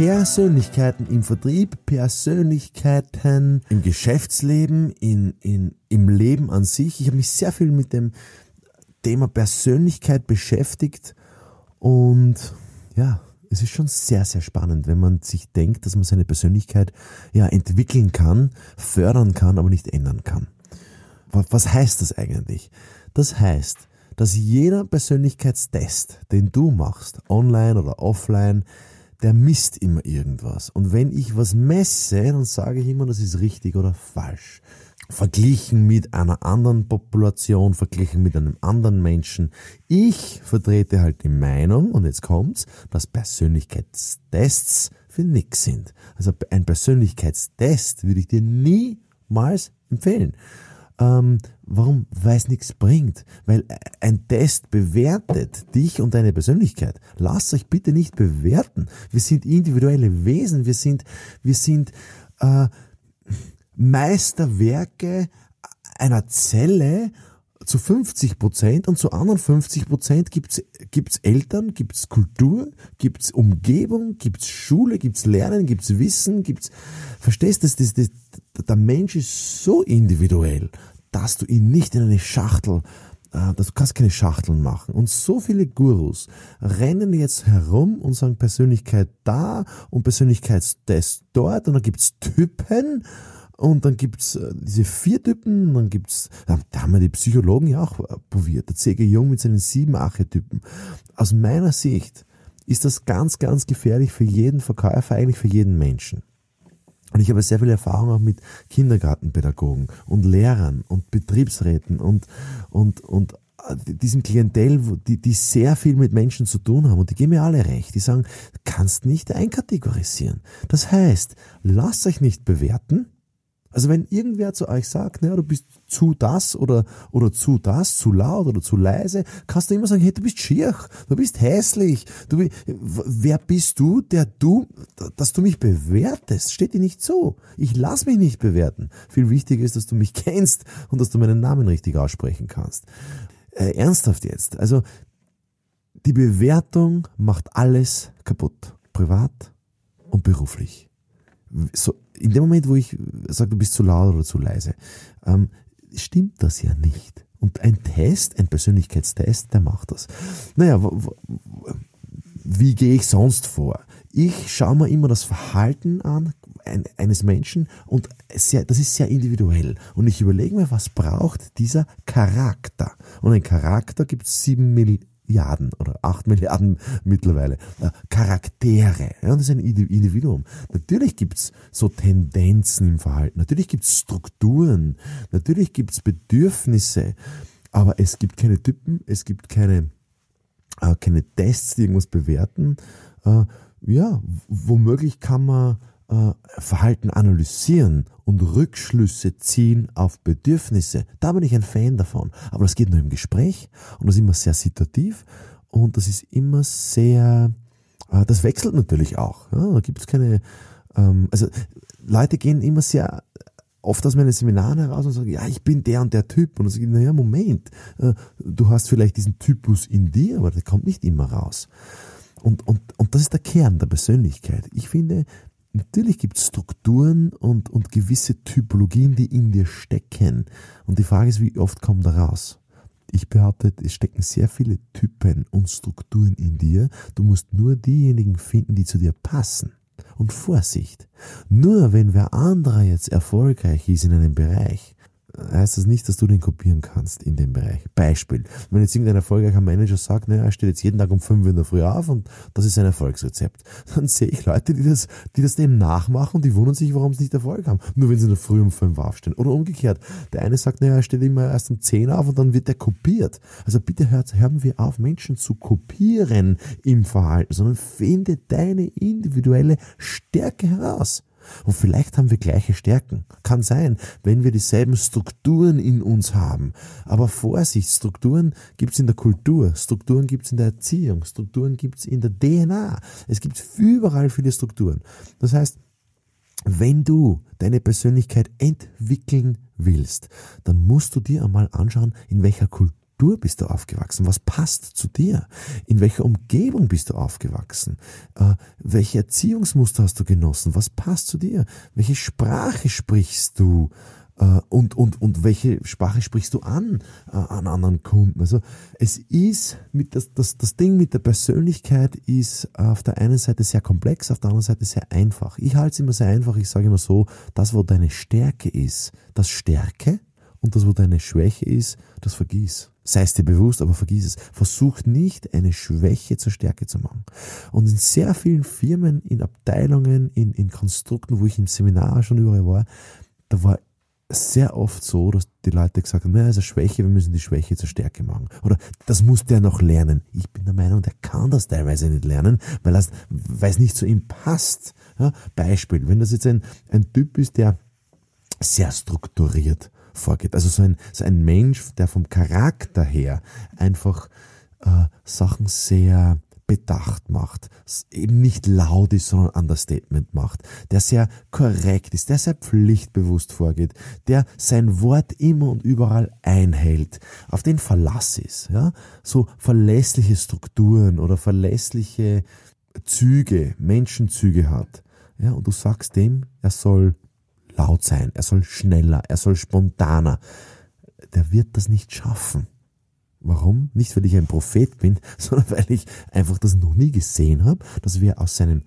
Persönlichkeiten im Vertrieb, Persönlichkeiten im Geschäftsleben, in, in, im Leben an sich. Ich habe mich sehr viel mit dem Thema Persönlichkeit beschäftigt und ja, es ist schon sehr, sehr spannend, wenn man sich denkt, dass man seine Persönlichkeit ja entwickeln kann, fördern kann, aber nicht ändern kann. Was heißt das eigentlich? Das heißt, dass jeder Persönlichkeitstest, den du machst, online oder offline, der misst immer irgendwas. Und wenn ich was messe, dann sage ich immer, das ist richtig oder falsch. Verglichen mit einer anderen Population, verglichen mit einem anderen Menschen. Ich vertrete halt die Meinung, und jetzt kommt's, dass Persönlichkeitstests für nix sind. Also ein Persönlichkeitstest würde ich dir niemals empfehlen. Ähm, warum? Weil es nichts bringt. Weil ein Test bewertet dich und deine Persönlichkeit. Lasst euch bitte nicht bewerten. Wir sind individuelle Wesen. Wir sind, wir sind äh, Meisterwerke einer Zelle zu 50 Prozent und zu anderen 50 Prozent gibt's gibt's Eltern, gibt's Kultur, gibt's Umgebung, gibt's Schule, gibt's Lernen, gibt's Wissen, gibt's verstehst du, das, das, das, der Mensch ist so individuell, dass du ihn nicht in eine Schachtel äh, du kannst keine Schachteln machen. Und so viele Gurus rennen jetzt herum und sagen Persönlichkeit da und Persönlichkeitstest dort und dann gibt's Typen und dann gibt's äh, diese vier Typen, dann gibt's, da haben wir die Psychologen ja auch äh, probiert, der C.G. Jung mit seinen sieben Archetypen. Aus meiner Sicht ist das ganz, ganz gefährlich für jeden Verkäufer, eigentlich für jeden Menschen. Und ich habe sehr viel Erfahrung auch mit Kindergartenpädagogen und Lehrern und Betriebsräten und, und, und äh, diesem Klientel, die, die sehr viel mit Menschen zu tun haben und die geben mir alle recht. Die sagen, kannst nicht einkategorisieren. Das heißt, lasst euch nicht bewerten, also wenn irgendwer zu euch sagt, naja, du bist zu das oder, oder zu das, zu laut oder zu leise, kannst du immer sagen, hey, du bist schier, du bist hässlich, du, wer bist du, der du, dass du mich bewertest, steht dir nicht so. Ich lass mich nicht bewerten. Viel wichtiger ist, dass du mich kennst und dass du meinen Namen richtig aussprechen kannst. Äh, ernsthaft jetzt. Also, die Bewertung macht alles kaputt. Privat und beruflich so, in dem Moment, wo ich sage, du bist zu laut oder zu leise, ähm, stimmt das ja nicht. Und ein Test, ein Persönlichkeitstest, der macht das. Naja, wie gehe ich sonst vor? Ich schaue mir immer das Verhalten an eines Menschen und sehr, das ist sehr individuell. Und ich überlege mir, was braucht dieser Charakter? Und ein Charakter gibt es sieben Milliarden oder acht Milliarden mittlerweile äh, Charaktere. Ja, das ist ein Individuum. Natürlich gibt's so Tendenzen im Verhalten, natürlich gibt's Strukturen, natürlich gibt's Bedürfnisse, aber es gibt keine Typen, es gibt keine, äh, keine Tests, die irgendwas bewerten. Äh, ja, womöglich kann man äh, Verhalten analysieren und Rückschlüsse ziehen auf Bedürfnisse. Da bin ich ein Fan davon. Aber das geht nur im Gespräch und das ist immer sehr situativ und das ist immer sehr, äh, das wechselt natürlich auch. Ja? Da gibt es keine, ähm, also Leute gehen immer sehr oft aus meinen Seminaren heraus und sagen, ja, ich bin der und der Typ. Und dann sage ich, naja, Moment, äh, du hast vielleicht diesen Typus in dir, aber der kommt nicht immer raus. Und, und, und das ist der Kern der Persönlichkeit. Ich finde, Natürlich gibt es Strukturen und, und gewisse Typologien, die in dir stecken. Und die Frage ist, wie oft kommen da raus? Ich behaupte, es stecken sehr viele Typen und Strukturen in dir. Du musst nur diejenigen finden, die zu dir passen. Und Vorsicht! Nur wenn wer anderer jetzt erfolgreich ist in einem Bereich, heißt das nicht, dass du den kopieren kannst in dem Bereich. Beispiel. Wenn jetzt irgendein erfolgreicher Manager sagt, naja, er steht jetzt jeden Tag um 5 Uhr in der Früh auf und das ist sein Erfolgsrezept, dann sehe ich Leute, die das, die das dem nachmachen und die wundern sich, warum sie nicht Erfolg haben. Nur wenn sie in der Früh um 5 Uhr aufstehen. Oder umgekehrt. Der eine sagt, naja, er steht immer erst um 10 auf und dann wird er kopiert. Also bitte hört, hören wir auf, Menschen zu kopieren im Verhalten, sondern finde deine individuelle Stärke heraus. Und vielleicht haben wir gleiche Stärken. Kann sein, wenn wir dieselben Strukturen in uns haben. Aber Vorsicht, Strukturen gibt's in der Kultur, Strukturen gibt's in der Erziehung, Strukturen gibt's in der DNA. Es gibt überall viele Strukturen. Das heißt, wenn du deine Persönlichkeit entwickeln willst, dann musst du dir einmal anschauen, in welcher Kultur Kultur bist du aufgewachsen? Was passt zu dir? In welcher Umgebung bist du aufgewachsen? Äh, welche Erziehungsmuster hast du genossen? Was passt zu dir? Welche Sprache sprichst du? Äh, und, und, und welche Sprache sprichst du an, äh, an anderen Kunden? Also es ist mit das, das, das Ding mit der Persönlichkeit ist auf der einen Seite sehr komplex, auf der anderen Seite sehr einfach. Ich halte es immer sehr einfach. Ich sage immer so, das, wo deine Stärke ist, das Stärke und das, wo deine Schwäche ist, das vergieß. Sei es dir bewusst, aber vergiss es. Versuch nicht, eine Schwäche zur Stärke zu machen. Und in sehr vielen Firmen, in Abteilungen, in, in Konstrukten, wo ich im Seminar schon überall war, da war sehr oft so, dass die Leute gesagt haben, naja, ist eine Schwäche, wir müssen die Schwäche zur Stärke machen. Oder das muss der noch lernen. Ich bin der Meinung, der kann das teilweise nicht lernen, weil, das, weil es nicht zu ihm passt. Ja, Beispiel, wenn das jetzt ein, ein Typ ist, der sehr strukturiert vorgeht. Also so ein, so ein Mensch, der vom Charakter her einfach äh, Sachen sehr bedacht macht, eben nicht laut ist, sondern Understatement macht, der sehr korrekt ist, der sehr pflichtbewusst vorgeht, der sein Wort immer und überall einhält, auf den Verlass ist, ja, so verlässliche Strukturen oder verlässliche Züge, Menschenzüge hat, ja, und du sagst dem, er soll laut sein, er soll schneller, er soll spontaner. Der wird das nicht schaffen. Warum? Nicht, weil ich ein Prophet bin, sondern weil ich einfach das noch nie gesehen habe, dass wir aus seinem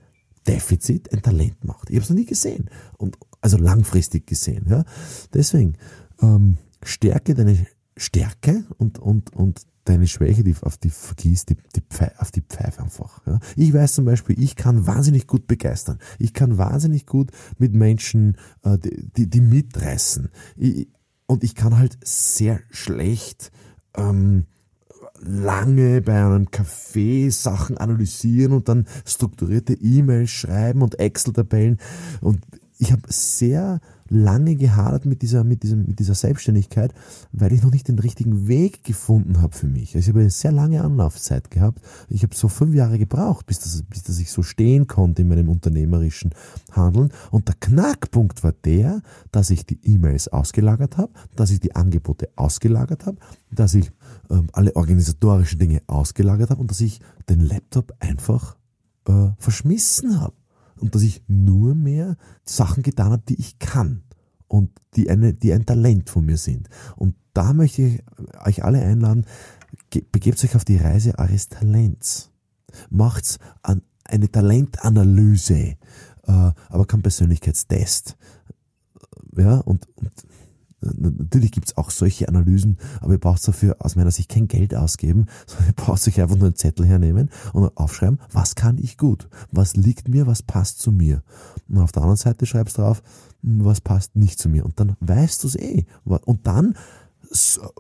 Defizit ein Talent macht. Ich habe es noch nie gesehen. Und also langfristig gesehen. Ja? Deswegen, ähm, stärke deine Stärke und, und, und deine Schwäche, die auf die vergießt, die, die Pfeife, auf die Pfeife einfach. Ja. Ich weiß zum Beispiel, ich kann wahnsinnig gut begeistern. Ich kann wahnsinnig gut mit Menschen, äh, die, die, die mitreißen. Ich, und ich kann halt sehr schlecht ähm, lange bei einem Café Sachen analysieren und dann strukturierte E-Mails schreiben und Excel-Tabellen. Und ich habe sehr lange gehadert mit dieser, mit, diesem, mit dieser Selbstständigkeit, weil ich noch nicht den richtigen Weg gefunden habe für mich. Also ich habe eine sehr lange Anlaufzeit gehabt. Ich habe so fünf Jahre gebraucht, bis das, bis das ich so stehen konnte in meinem unternehmerischen Handeln. Und der Knackpunkt war der, dass ich die E-Mails ausgelagert habe, dass ich die Angebote ausgelagert habe, dass ich ähm, alle organisatorischen Dinge ausgelagert habe und dass ich den Laptop einfach äh, verschmissen habe und dass ich nur mehr Sachen getan habe, die ich kann und die, eine, die ein Talent von mir sind. Und da möchte ich euch alle einladen, begebt euch auf die Reise eures Talents. Macht's an eine Talentanalyse, äh, aber kein Persönlichkeitstest. Ja, und, und Natürlich gibt's auch solche Analysen, aber ihr braucht dafür aus meiner Sicht kein Geld ausgeben, sondern ihr braucht euch einfach nur einen Zettel hernehmen und aufschreiben, was kann ich gut, was liegt mir, was passt zu mir. Und auf der anderen Seite schreibst drauf, was passt nicht zu mir. Und dann weißt du es eh. Und dann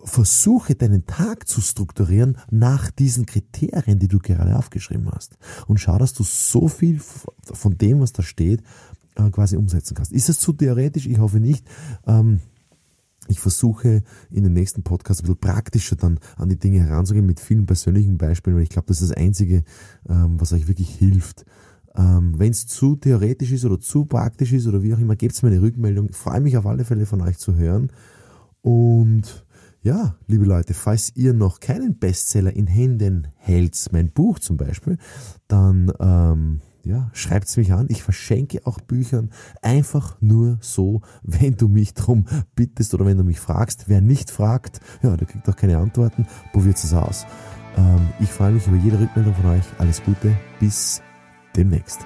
versuche deinen Tag zu strukturieren nach diesen Kriterien, die du gerade aufgeschrieben hast. Und schau, dass du so viel von dem, was da steht, äh, quasi umsetzen kannst. Ist es zu theoretisch? Ich hoffe nicht. Ähm, ich versuche in den nächsten Podcast ein bisschen praktischer dann an die Dinge heranzugehen mit vielen persönlichen Beispielen, weil ich glaube, das ist das Einzige, ähm, was euch wirklich hilft. Ähm, Wenn es zu theoretisch ist oder zu praktisch ist oder wie auch immer, gebt mir eine Rückmeldung. Ich freue mich auf alle Fälle von euch zu hören. Und ja, liebe Leute, falls ihr noch keinen Bestseller in Händen hält, mein Buch zum Beispiel, dann ähm, ja, schreibt's mich an. Ich verschenke auch Büchern einfach nur so, wenn du mich drum bittest oder wenn du mich fragst. Wer nicht fragt, ja, der kriegt auch keine Antworten. Probiert es aus. Ähm, ich freue mich über jede Rückmeldung von euch. Alles Gute. Bis demnächst.